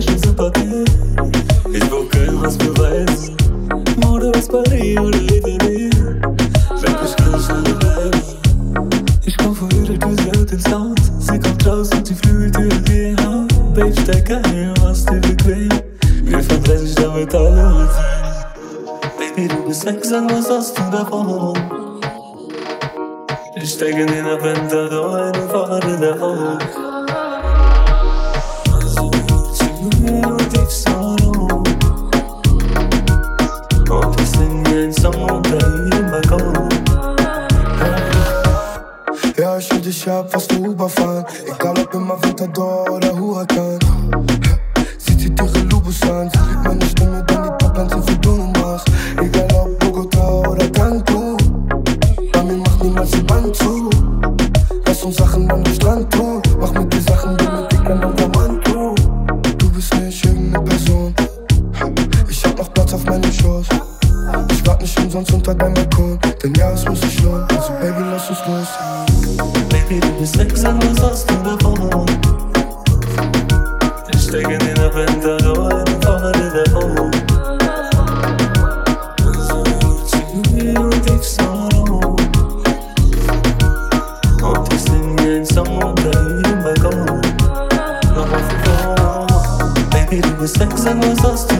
кажется пока Ведь вулкан разбивается Море воспари, улетели Wenn ich kann, ich bleiben Ich komme vor ihre Tür, den Sound Sie kommt raus und sie flügelt ihre Gehen auf Baby, steig ein, was dir bequem Wir verbrechen damit alle uns Baby, du bist weg, sag, was hast du davon? Ich steig in den Abend, da du eine Fahrt in der davon ich hab fast überfallen. Egal ob immer Ventador oder Huracan. Sie zieht ihre Lubus an, sie liebt meine Stimme, denn die Top sind für Blumen machst. Egal ob Bogota oder Cancun. Bei mir macht niemals die Band zu. want zo'n tijd bij mij komt Denn ja, es muss sich lohnen, also Baby, lass uns los Baby, du bist langsam, was hast du bekommen? Ich stecke in der Pentagon, in der Fahrer der Wohnung Sex and